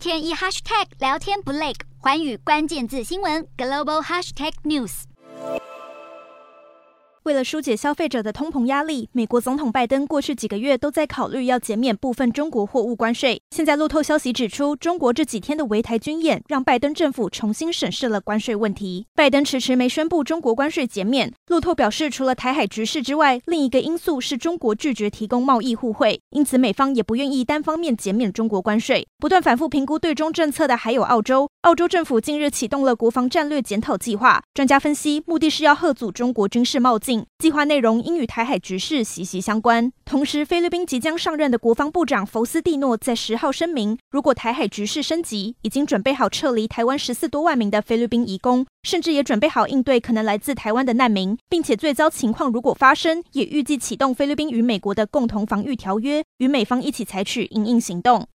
天一 hashtag 聊天不累，寰宇关键字新闻 global hashtag news。为了疏解消费者的通膨压力，美国总统拜登过去几个月都在考虑要减免部分中国货物关税。现在路透消息指出，中国这几天的围台军演让拜登政府重新审视了关税问题。拜登迟迟没宣布中国关税减免。路透表示，除了台海局势之外，另一个因素是中国拒绝提供贸易互惠，因此美方也不愿意单方面减免中国关税。不断反复评估对中政策的还有澳洲。澳洲政府近日启动了国防战略检讨计划，专家分析，目的是要吓阻中国军事冒进。计划内容应与台海局势息息相关。同时，菲律宾即将上任的国防部长佛斯蒂诺在十号声明，如果台海局势升级，已经准备好撤离台湾十四多万名的菲律宾移工，甚至也准备好应对可能来自台湾的难民，并且最糟情况如果发生，也预计启动菲律宾与美国的共同防御条约，与美方一起采取因应行动。